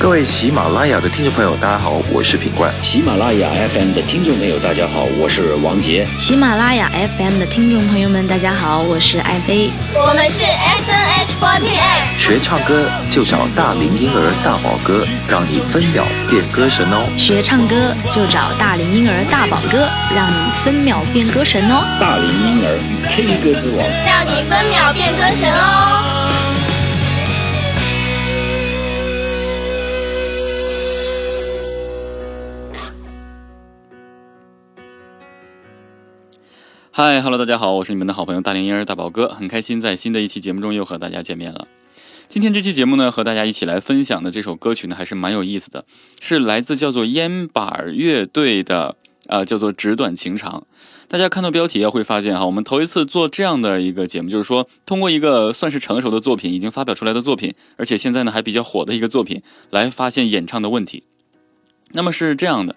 各位喜马拉雅的听众朋友，大家好，我是品冠。喜马拉雅 FM 的听众朋友，大家好，我是王杰。喜马拉雅 FM 的听众朋友们，大家好，我是爱妃。我们是 SNH48。学唱歌就找大龄婴儿大宝哥，让你分秒变歌神哦。学唱歌就找大龄婴儿大宝哥，让你分秒变歌神哦。大龄婴儿 K 歌之王，让你分秒变歌神哦。嗨，Hello，大家好，我是你们的好朋友大龄婴儿大宝哥，很开心在新的一期节目中又和大家见面了。今天这期节目呢，和大家一起来分享的这首歌曲呢，还是蛮有意思的，是来自叫做烟板乐队的，呃，叫做《纸短情长》。大家看到标题啊，会发现哈，我们头一次做这样的一个节目，就是说通过一个算是成熟的作品，已经发表出来的作品，而且现在呢还比较火的一个作品，来发现演唱的问题。那么是这样的。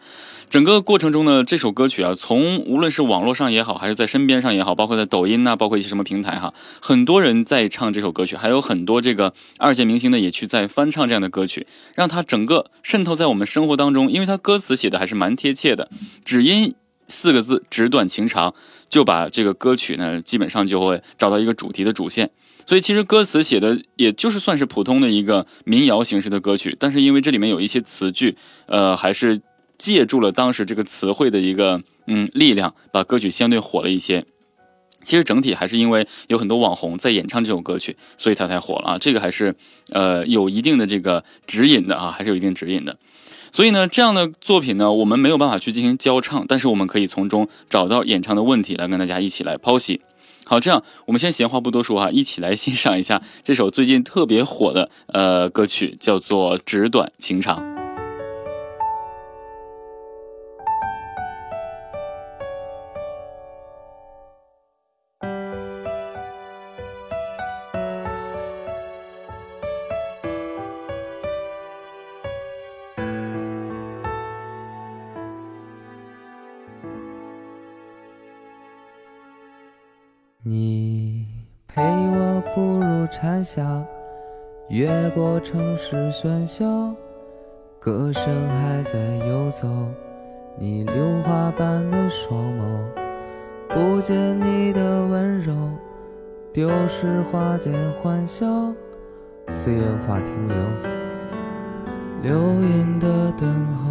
整个过程中呢，这首歌曲啊，从无论是网络上也好，还是在身边上也好，包括在抖音呐，包括一些什么平台哈，很多人在唱这首歌曲，还有很多这个二线明星呢也去在翻唱这样的歌曲，让它整个渗透在我们生活当中，因为它歌词写的还是蛮贴切的，只因四个字“纸短情长”，就把这个歌曲呢基本上就会找到一个主题的主线，所以其实歌词写的也就是算是普通的一个民谣形式的歌曲，但是因为这里面有一些词句，呃，还是。借助了当时这个词汇的一个嗯力量，把歌曲相对火了一些。其实整体还是因为有很多网红在演唱这首歌曲，所以它才火了啊。这个还是呃有一定的这个指引的啊，还是有一定指引的。所以呢，这样的作品呢，我们没有办法去进行教唱，但是我们可以从中找到演唱的问题，来跟大家一起来剖析。好，这样我们先闲话不多说哈，一起来欣赏一下这首最近特别火的呃歌曲，叫做《纸短情长》。入蝉夏，越过城市喧嚣，歌声还在游走。你榴花般的双眸，不见你的温柔，丢失花间欢笑，岁月无法停留，流云的等候。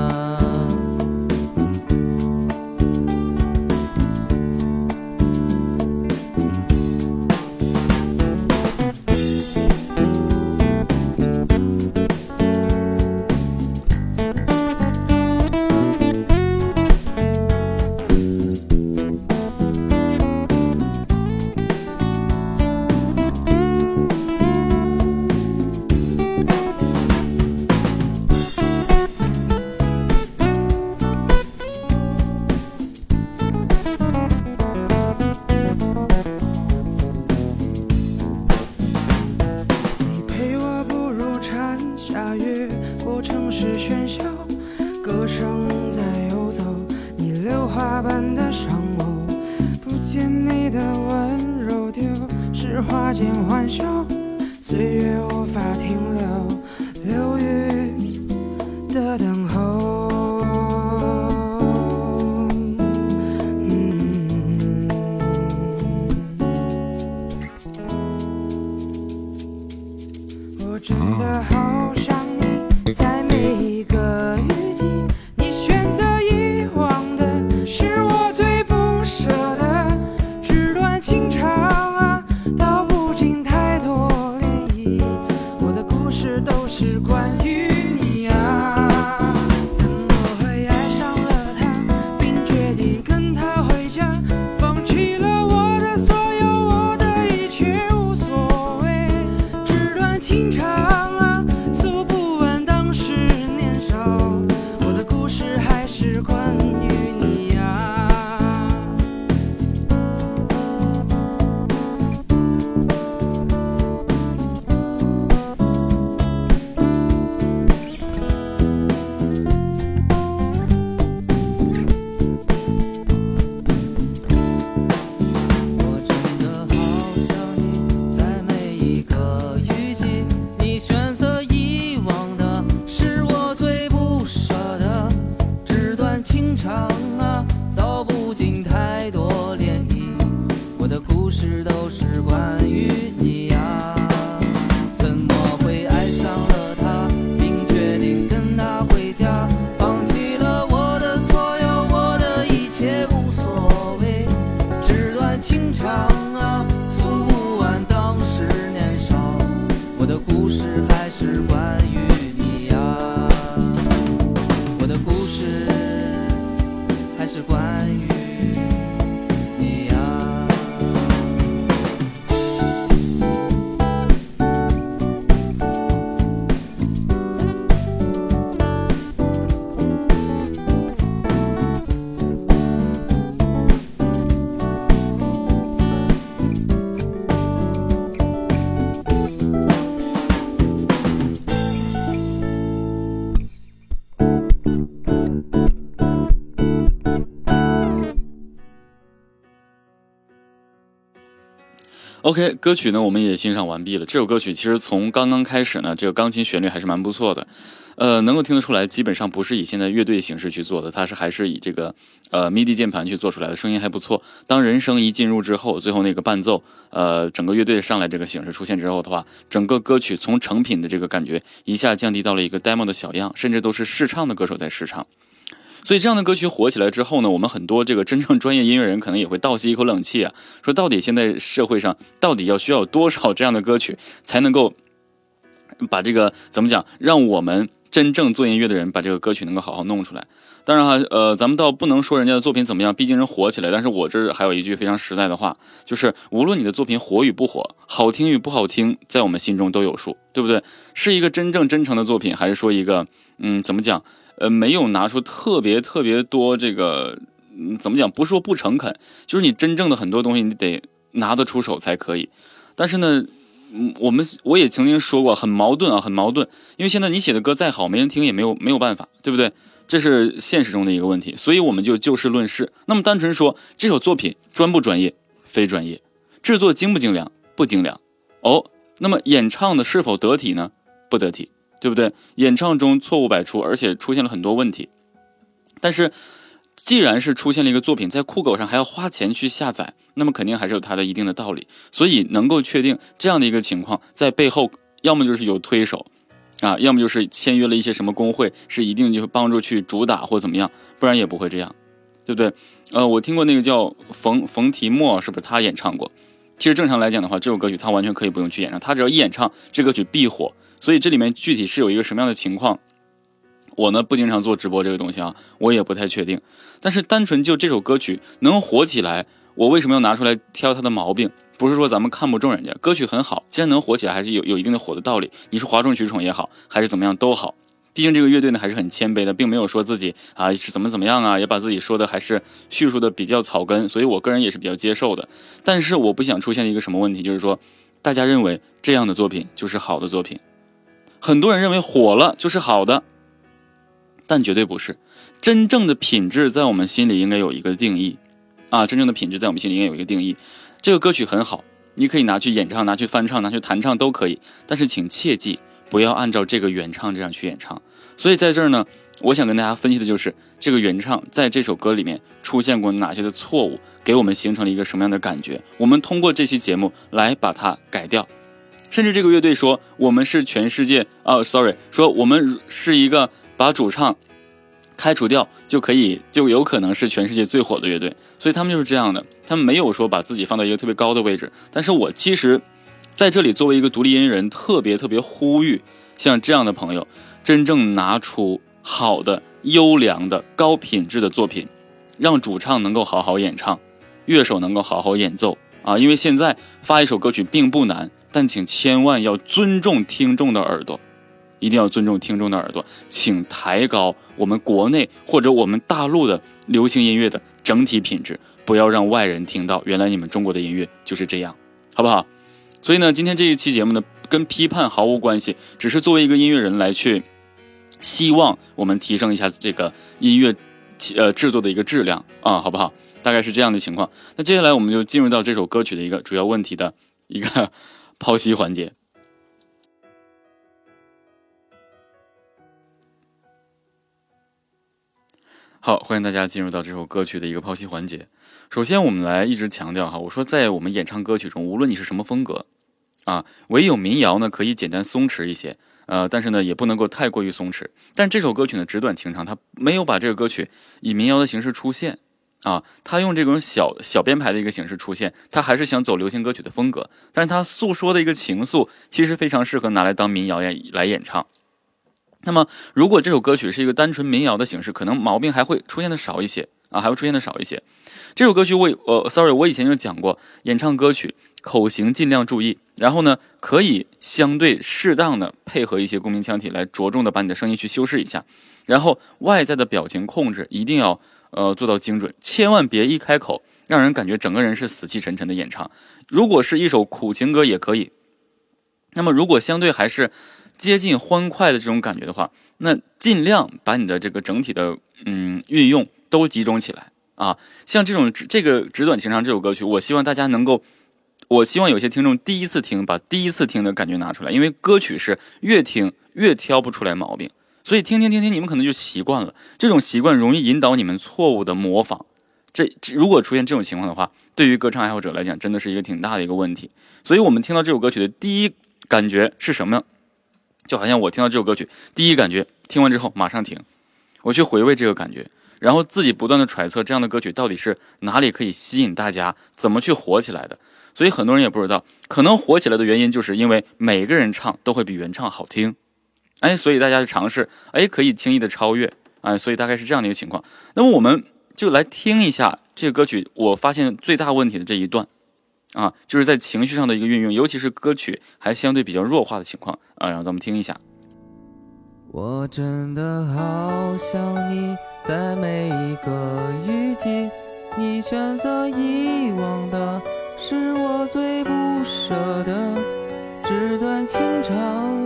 OK，歌曲呢我们也欣赏完毕了。这首歌曲其实从刚刚开始呢，这个钢琴旋律还是蛮不错的，呃，能够听得出来，基本上不是以现在乐队形式去做的，它是还是以这个呃 MIDI 键盘去做出来的，声音还不错。当人声一进入之后，最后那个伴奏，呃，整个乐队上来这个形式出现之后的话，整个歌曲从成品的这个感觉一下降低到了一个 demo 的小样，甚至都是试唱的歌手在试唱。所以这样的歌曲火起来之后呢，我们很多这个真正专业音乐人可能也会倒吸一口冷气啊，说到底现在社会上到底要需要多少这样的歌曲才能够把这个怎么讲，让我们真正做音乐的人把这个歌曲能够好好弄出来。当然哈，呃，咱们倒不能说人家的作品怎么样，毕竟人火起来。但是我这儿还有一句非常实在的话，就是无论你的作品火与不火，好听与不好听，在我们心中都有数，对不对？是一个真正真诚的作品，还是说一个嗯，怎么讲？呃，没有拿出特别特别多这个，怎么讲？不是说不诚恳，就是你真正的很多东西你得拿得出手才可以。但是呢，我们我也曾经说过，很矛盾啊，很矛盾。因为现在你写的歌再好，没人听也没有没有办法，对不对？这是现实中的一个问题，所以我们就就事论事。那么单纯说这首作品专不专业，非专业；制作精不精良，不精良。哦，那么演唱的是否得体呢？不得体。对不对？演唱中错误百出，而且出现了很多问题。但是，既然是出现了一个作品，在酷狗上还要花钱去下载，那么肯定还是有它的一定的道理。所以，能够确定这样的一个情况，在背后要么就是有推手，啊，要么就是签约了一些什么工会，是一定就会帮助去主打或怎么样，不然也不会这样，对不对？呃，我听过那个叫冯冯提莫，是不是他演唱过？其实正常来讲的话，这首歌曲他完全可以不用去演唱，他只要一演唱，这歌曲必火。所以这里面具体是有一个什么样的情况，我呢不经常做直播这个东西啊，我也不太确定。但是单纯就这首歌曲能火起来，我为什么要拿出来挑它的毛病？不是说咱们看不中人家，歌曲很好，既然能火起来，还是有有一定的火的道理。你是哗众取宠也好，还是怎么样都好，毕竟这个乐队呢还是很谦卑的，并没有说自己啊是怎么怎么样啊，也把自己说的还是叙述的比较草根，所以我个人也是比较接受的。但是我不想出现一个什么问题，就是说大家认为这样的作品就是好的作品。很多人认为火了就是好的，但绝对不是。真正的品质在我们心里应该有一个定义，啊，真正的品质在我们心里应该有一个定义。这个歌曲很好，你可以拿去演唱、拿去翻唱、拿去弹唱都可以，但是请切记不要按照这个原唱这样去演唱。所以在这儿呢，我想跟大家分析的就是这个原唱在这首歌里面出现过哪些的错误，给我们形成了一个什么样的感觉。我们通过这期节目来把它改掉。甚至这个乐队说我们是全世界哦，sorry，说我们是一个把主唱开除掉就可以就有可能是全世界最火的乐队，所以他们就是这样的，他们没有说把自己放到一个特别高的位置。但是我其实在这里作为一个独立音乐人，特别特别呼吁像这样的朋友，真正拿出好的、优良的、高品质的作品，让主唱能够好好演唱，乐手能够好好演奏啊！因为现在发一首歌曲并不难。但请千万要尊重听众的耳朵，一定要尊重听众的耳朵，请抬高我们国内或者我们大陆的流行音乐的整体品质，不要让外人听到原来你们中国的音乐就是这样，好不好？所以呢，今天这一期节目呢，跟批判毫无关系，只是作为一个音乐人来去，希望我们提升一下这个音乐，呃制作的一个质量啊，好不好？大概是这样的情况。那接下来我们就进入到这首歌曲的一个主要问题的一个剖析环节。好，欢迎大家进入到这首歌曲的一个剖析环节。首先，我们来一直强调哈，我说在我们演唱歌曲中，无论你是什么风格，啊，唯有民谣呢可以简单松弛一些，呃，但是呢也不能够太过于松弛。但这首歌曲呢纸短情长，它没有把这个歌曲以民谣的形式出现，啊，他用这种小小编排的一个形式出现，他还是想走流行歌曲的风格，但是他诉说的一个情愫，其实非常适合拿来当民谣演来演唱。那么，如果这首歌曲是一个单纯民谣的形式，可能毛病还会出现的少一些啊，还会出现的少一些。这首歌曲我呃，sorry，我以前就讲过，演唱歌曲口型尽量注意，然后呢，可以相对适当的配合一些共鸣腔体来着重的把你的声音去修饰一下，然后外在的表情控制一定要呃做到精准，千万别一开口让人感觉整个人是死气沉沉的演唱。如果是一首苦情歌也可以，那么如果相对还是。接近欢快的这种感觉的话，那尽量把你的这个整体的嗯运用都集中起来啊。像这种这个纸短情长这首歌曲，我希望大家能够，我希望有些听众第一次听，把第一次听的感觉拿出来，因为歌曲是越听越挑不出来毛病，所以听听听听，你们可能就习惯了。这种习惯容易引导你们错误的模仿。这如果出现这种情况的话，对于歌唱爱好者来讲，真的是一个挺大的一个问题。所以我们听到这首歌曲的第一感觉是什么？就好像我听到这首歌曲，第一感觉听完之后马上停，我去回味这个感觉，然后自己不断的揣测这样的歌曲到底是哪里可以吸引大家，怎么去火起来的。所以很多人也不知道，可能火起来的原因就是因为每个人唱都会比原唱好听，哎，所以大家就尝试，哎，可以轻易的超越，哎，所以大概是这样的一个情况。那么我们就来听一下这个歌曲，我发现最大问题的这一段。啊，就是在情绪上的一个运用，尤其是歌曲还相对比较弱化的情况啊，然后咱们听一下。我真的好想你，在每一个雨季，你选择遗忘的是我最不舍的，纸短情长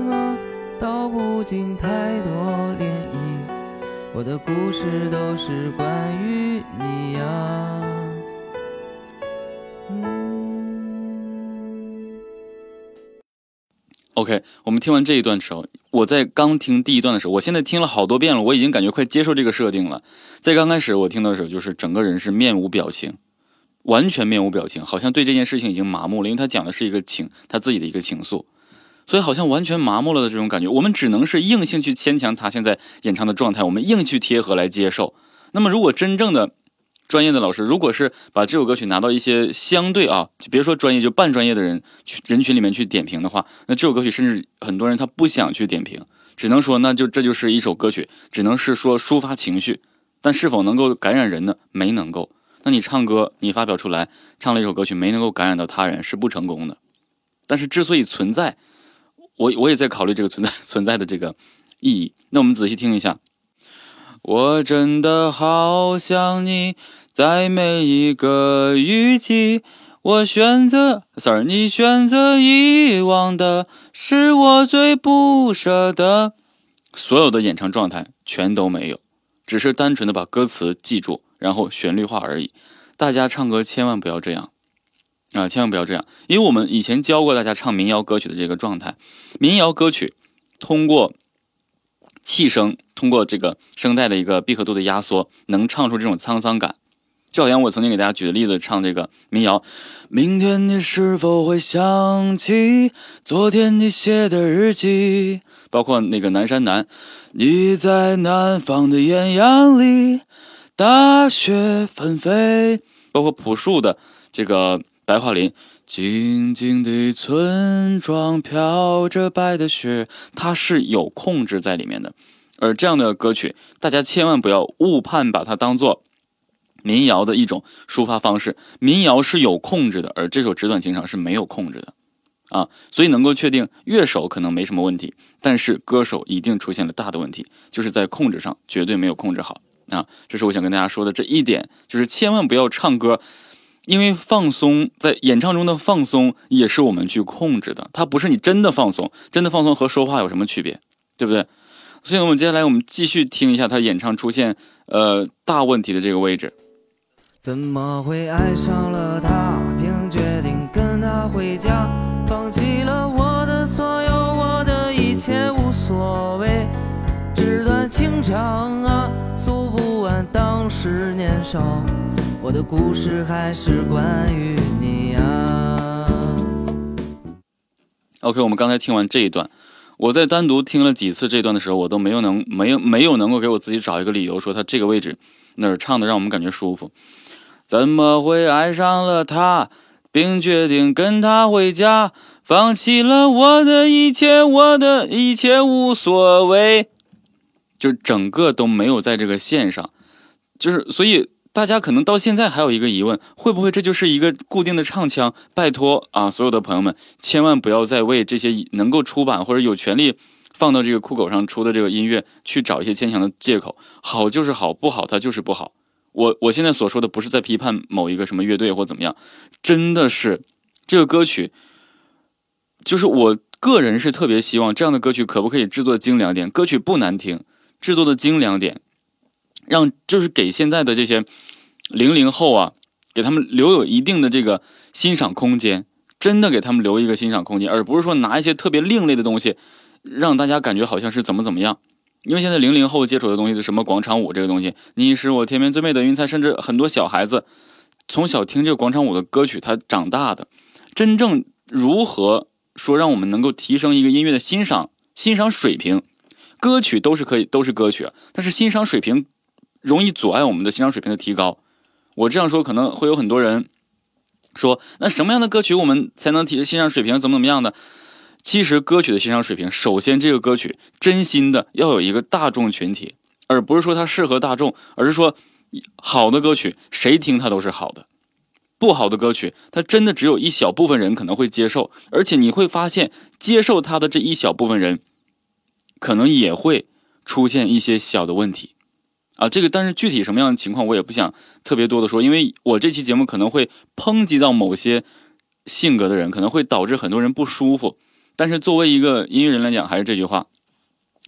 啊，道不尽太多涟漪，我的故事都是关于你呀。OK，我们听完这一段的时候，我在刚听第一段的时候，我现在听了好多遍了，我已经感觉快接受这个设定了。在刚开始我听到的时候，就是整个人是面无表情，完全面无表情，好像对这件事情已经麻木了，因为他讲的是一个情，他自己的一个情愫，所以好像完全麻木了的这种感觉。我们只能是硬性去牵强他现在演唱的状态，我们硬去贴合来接受。那么如果真正的。专业的老师，如果是把这首歌曲拿到一些相对啊，就别说专业，就半专业的人去人群里面去点评的话，那这首歌曲甚至很多人他不想去点评，只能说那就这就是一首歌曲，只能是说抒发情绪，但是否能够感染人呢？没能够。那你唱歌，你发表出来唱了一首歌曲，没能够感染到他人，是不成功的。但是之所以存在，我我也在考虑这个存在 存在的这个意义。那我们仔细听一下。我真的好想你，在每一个雨季。我选择，sorry，你选择遗忘的是我最不舍的。所有的演唱状态全都没有，只是单纯的把歌词记住，然后旋律化而已。大家唱歌千万不要这样啊，千万不要这样，因为我们以前教过大家唱民谣歌曲的这个状态。民谣歌曲通过。气声通过这个声带的一个闭合度的压缩，能唱出这种沧桑感。就好像我曾经给大家举的例子，唱这个民谣：明天你是否会想起昨天你写的日记？包括那个南山南，你在南方的艳阳里，大雪纷飞。包括朴树的这个白桦林，静静的村庄飘着白的雪，它是有控制在里面的。而这样的歌曲，大家千万不要误判，把它当做民谣的一种抒发方式。民谣是有控制的，而这首《纸短情长》是没有控制的。啊，所以能够确定乐手可能没什么问题，但是歌手一定出现了大的问题，就是在控制上绝对没有控制好啊。这是我想跟大家说的这一点，就是千万不要唱歌，因为放松在演唱中的放松也是我们去控制的，它不是你真的放松，真的放松和说话有什么区别，对不对？所以呢，我们接下来我们继续听一下他演唱出现呃大问题的这个位置。怎么会爱上了他，并决定跟他回家，放弃了我的所有，我的一切无所谓。纸短情长啊，诉不完当时年少，我的故事还是关于你啊。OK，我们刚才听完这一段。我在单独听了几次这段的时候，我都没有能没有没有能够给我自己找一个理由，说他这个位置哪儿唱的让我们感觉舒服。怎么会爱上了他，并决定跟他回家，放弃了我的一切，我的一切无所谓，就整个都没有在这个线上，就是所以。大家可能到现在还有一个疑问，会不会这就是一个固定的唱腔？拜托啊，所有的朋友们，千万不要再为这些能够出版或者有权利放到这个酷狗上出的这个音乐去找一些牵强的借口。好就是好，不好它就是不好。我我现在所说的不是在批判某一个什么乐队或怎么样，真的是这个歌曲，就是我个人是特别希望这样的歌曲可不可以制作精良点？歌曲不难听，制作的精良点。让就是给现在的这些零零后啊，给他们留有一定的这个欣赏空间，真的给他们留一个欣赏空间，而不是说拿一些特别另类的东西，让大家感觉好像是怎么怎么样。因为现在零零后接触的东西是什么广场舞这个东西，你是我天边最美的云彩，甚至很多小孩子从小听这个广场舞的歌曲，他长大的。真正如何说让我们能够提升一个音乐的欣赏欣赏水平，歌曲都是可以都是歌曲，但是欣赏水平。容易阻碍我们的欣赏水平的提高。我这样说可能会有很多人说，那什么样的歌曲我们才能提欣赏水平？怎么怎么样的？其实歌曲的欣赏水平，首先这个歌曲真心的要有一个大众群体，而不是说它适合大众，而是说好的歌曲谁听它都是好的。不好的歌曲，它真的只有一小部分人可能会接受，而且你会发现接受它的这一小部分人，可能也会出现一些小的问题。啊，这个但是具体什么样的情况我也不想特别多的说，因为我这期节目可能会抨击到某些性格的人，可能会导致很多人不舒服。但是作为一个音乐人来讲，还是这句话，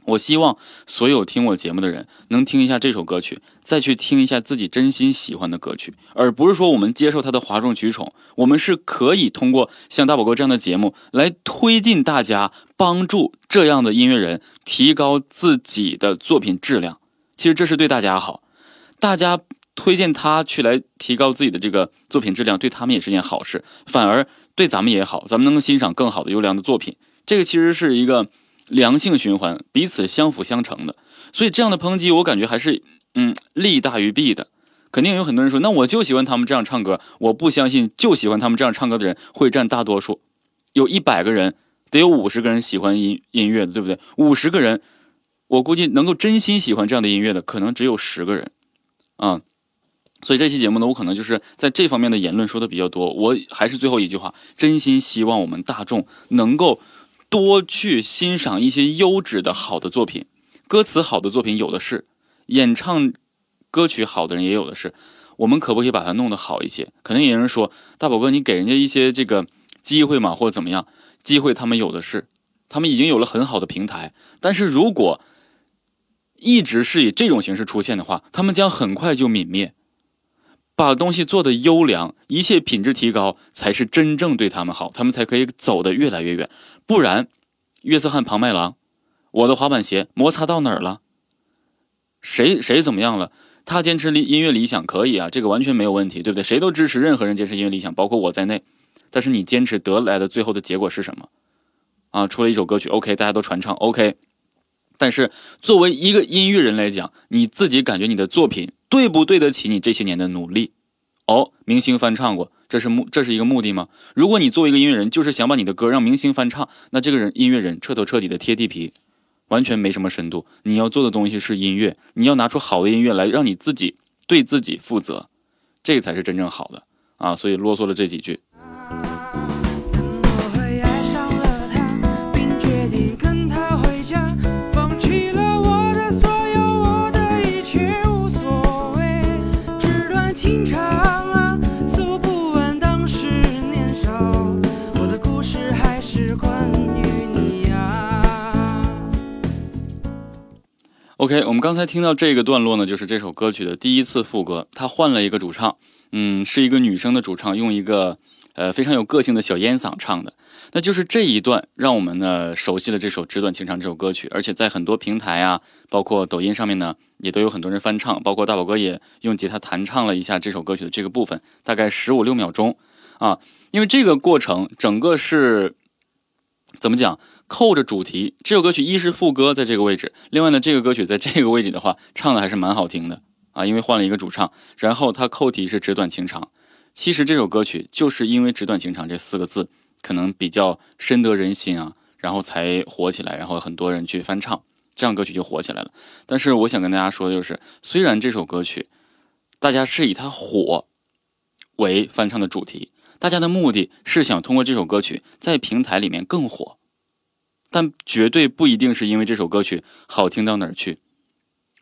我希望所有听我节目的人能听一下这首歌曲，再去听一下自己真心喜欢的歌曲，而不是说我们接受他的哗众取宠。我们是可以通过像大宝哥这样的节目来推进大家，帮助这样的音乐人提高自己的作品质量。其实这是对大家好，大家推荐他去来提高自己的这个作品质量，对他们也是件好事，反而对咱们也好，咱们能够欣赏更好的优良的。作品。这个其实是一个良性循环，彼此相辅相成的。所以这样的。抨击，我感觉还是嗯利大于弊的。肯定有很多人说，那我就喜欢他们这样唱歌，我不相信就喜欢他们这样唱歌的。人会占大多数。有一百个人，得有五十个人喜欢音音乐的，对不对？五十个人。我估计能够真心喜欢这样的音乐的，可能只有十个人，啊，所以这期节目呢，我可能就是在这方面的言论说的比较多。我还是最后一句话，真心希望我们大众能够多去欣赏一些优质的好的作品，歌词好的作品有的是，演唱歌曲好的人也有的是。我们可不可以把它弄得好一些？可能有人说，大宝哥，你给人家一些这个机会嘛，或者怎么样？机会他们有的是，他们已经有了很好的平台，但是如果一直是以这种形式出现的话，他们将很快就泯灭。把东西做得优良，一切品质提高，才是真正对他们好，他们才可以走得越来越远。不然，约瑟翰庞麦郎，我的滑板鞋摩擦到哪儿了？谁谁怎么样了？他坚持理音乐理想可以啊，这个完全没有问题，对不对？谁都支持任何人坚持音乐理想，包括我在内。但是你坚持得来的最后的结果是什么？啊，出了一首歌曲，OK，大家都传唱，OK。但是，作为一个音乐人来讲，你自己感觉你的作品对不对得起你这些年的努力？哦，明星翻唱过，这是目这是一个目的吗？如果你作为一个音乐人，就是想把你的歌让明星翻唱，那这个人音乐人彻头彻底的贴地皮，完全没什么深度。你要做的东西是音乐，你要拿出好的音乐来，让你自己对自己负责，这才是真正好的啊！所以啰嗦了这几句。OK，我们刚才听到这个段落呢，就是这首歌曲的第一次副歌，它换了一个主唱，嗯，是一个女生的主唱，用一个呃非常有个性的小烟嗓唱的。那就是这一段让我们呢熟悉了这首《纸短情长》这首歌曲，而且在很多平台啊，包括抖音上面呢，也都有很多人翻唱，包括大宝哥也用吉他弹唱了一下这首歌曲的这个部分，大概十五六秒钟啊。因为这个过程整个是怎么讲？扣着主题，这首歌曲一是副歌在这个位置，另外呢，这个歌曲在这个位置的话，唱的还是蛮好听的啊，因为换了一个主唱，然后它扣题是纸短情长。其实这首歌曲就是因为“纸短情长”这四个字可能比较深得人心啊，然后才火起来，然后很多人去翻唱，这样歌曲就火起来了。但是我想跟大家说的就是，虽然这首歌曲大家是以它火为翻唱的主题，大家的目的是想通过这首歌曲在平台里面更火。但绝对不一定是因为这首歌曲好听到哪儿去，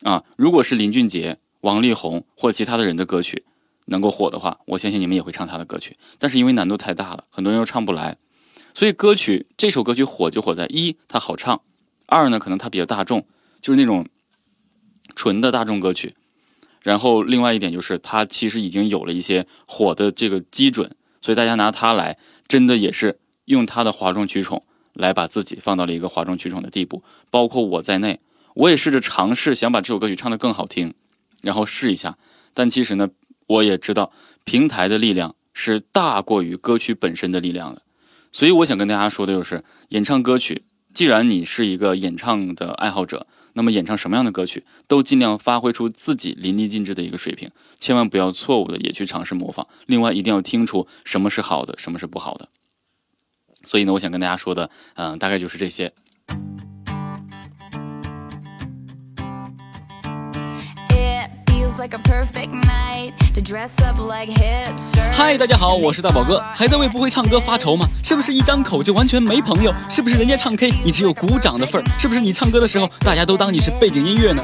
啊！如果是林俊杰、王力宏或其他的人的歌曲能够火的话，我相信你们也会唱他的歌曲。但是因为难度太大了，很多人又唱不来，所以歌曲这首歌曲火就火在一它好唱，二呢可能它比较大众，就是那种纯的大众歌曲。然后另外一点就是它其实已经有了一些火的这个基准，所以大家拿它来，真的也是用它的哗众取宠。来把自己放到了一个哗众取宠的地步，包括我在内，我也试着尝试想把这首歌曲唱得更好听，然后试一下。但其实呢，我也知道平台的力量是大过于歌曲本身的力量的。所以我想跟大家说的就是，演唱歌曲，既然你是一个演唱的爱好者，那么演唱什么样的歌曲，都尽量发挥出自己淋漓尽致的一个水平，千万不要错误的也去尝试模仿。另外，一定要听出什么是好的，什么是不好的。所以呢，我想跟大家说的，嗯，大概就是这些。嗨，大家好，我是大宝哥，还在为不会唱歌发愁吗？是不是一张口就完全没朋友？是不是人家唱 K 你只有鼓掌的份儿？是不是你唱歌的时候大家都当你是背景音乐呢？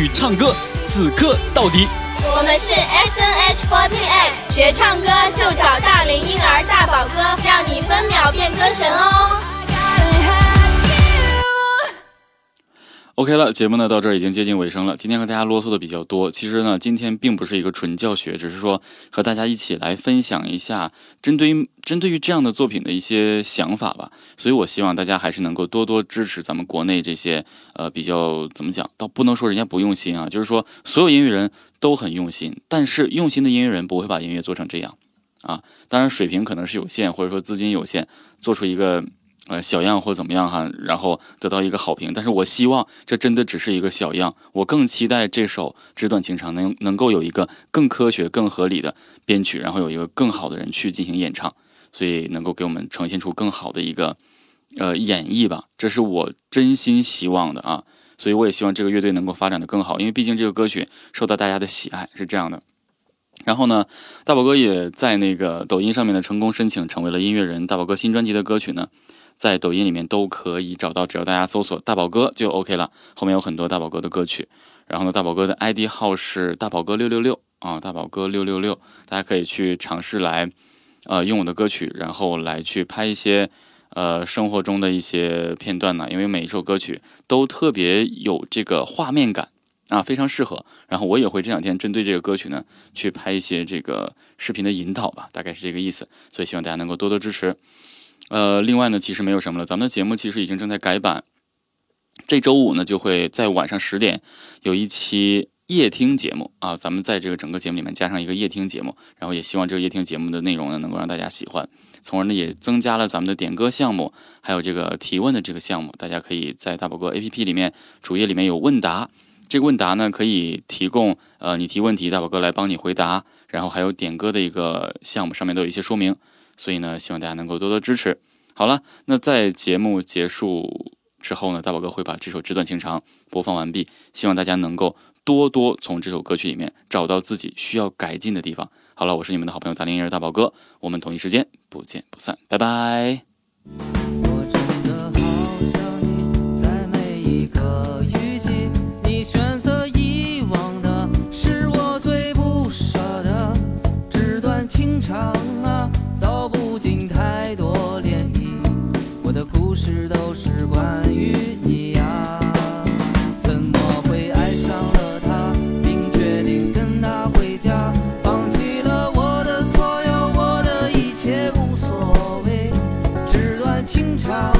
唱歌此刻到底。我们是 S N H 48，学唱歌就找大龄婴儿大宝哥，让你分秒变歌神哦。OK 了，节目呢到这儿已经接近尾声了。今天和大家啰嗦的比较多，其实呢，今天并不是一个纯教学，只是说和大家一起来分享一下针对于针对于这样的作品的一些想法吧。所以我希望大家还是能够多多支持咱们国内这些呃比较怎么讲，倒不能说人家不用心啊，就是说所有音乐人都很用心，但是用心的音乐人不会把音乐做成这样啊。当然水平可能是有限，或者说资金有限，做出一个。呃，小样或怎么样哈，然后得到一个好评。但是我希望这真的只是一个小样，我更期待这首《纸短情长》能能够有一个更科学、更合理的编曲，然后有一个更好的人去进行演唱，所以能够给我们呈现出更好的一个呃演绎吧。这是我真心希望的啊，所以我也希望这个乐队能够发展的更好，因为毕竟这个歌曲受到大家的喜爱，是这样的。然后呢，大宝哥也在那个抖音上面呢成功申请成为了音乐人。大宝哥新专辑的歌曲呢？在抖音里面都可以找到，只要大家搜索“大宝哥”就 OK 了。后面有很多大宝哥的歌曲。然后呢，大宝哥的 ID 号是大宝哥六六六啊，大宝哥六六六，大家可以去尝试来，呃，用我的歌曲，然后来去拍一些呃生活中的一些片段呢。因为每一首歌曲都特别有这个画面感啊，非常适合。然后我也会这两天针对这个歌曲呢，去拍一些这个视频的引导吧，大概是这个意思。所以希望大家能够多多支持。呃，另外呢，其实没有什么了，咱们的节目其实已经正在改版。这周五呢，就会在晚上十点有一期夜听节目啊，咱们在这个整个节目里面加上一个夜听节目，然后也希望这个夜听节目的内容呢，能够让大家喜欢，从而呢也增加了咱们的点歌项目，还有这个提问的这个项目，大家可以在大宝哥 APP 里面主页里面有问答，这个问答呢，可以提供呃你提问题，大宝哥来帮你回答，然后还有点歌的一个项目，上面都有一些说明，所以呢，希望大家能够多多支持。好了，那在节目结束之后呢，大宝哥会把这首《纸短情长》播放完毕，希望大家能够多多从这首歌曲里面找到自己需要改进的地方。好了，我是你们的好朋友大林婴儿大宝哥，我们同一时间不见不散，拜拜。无所谓纸短情长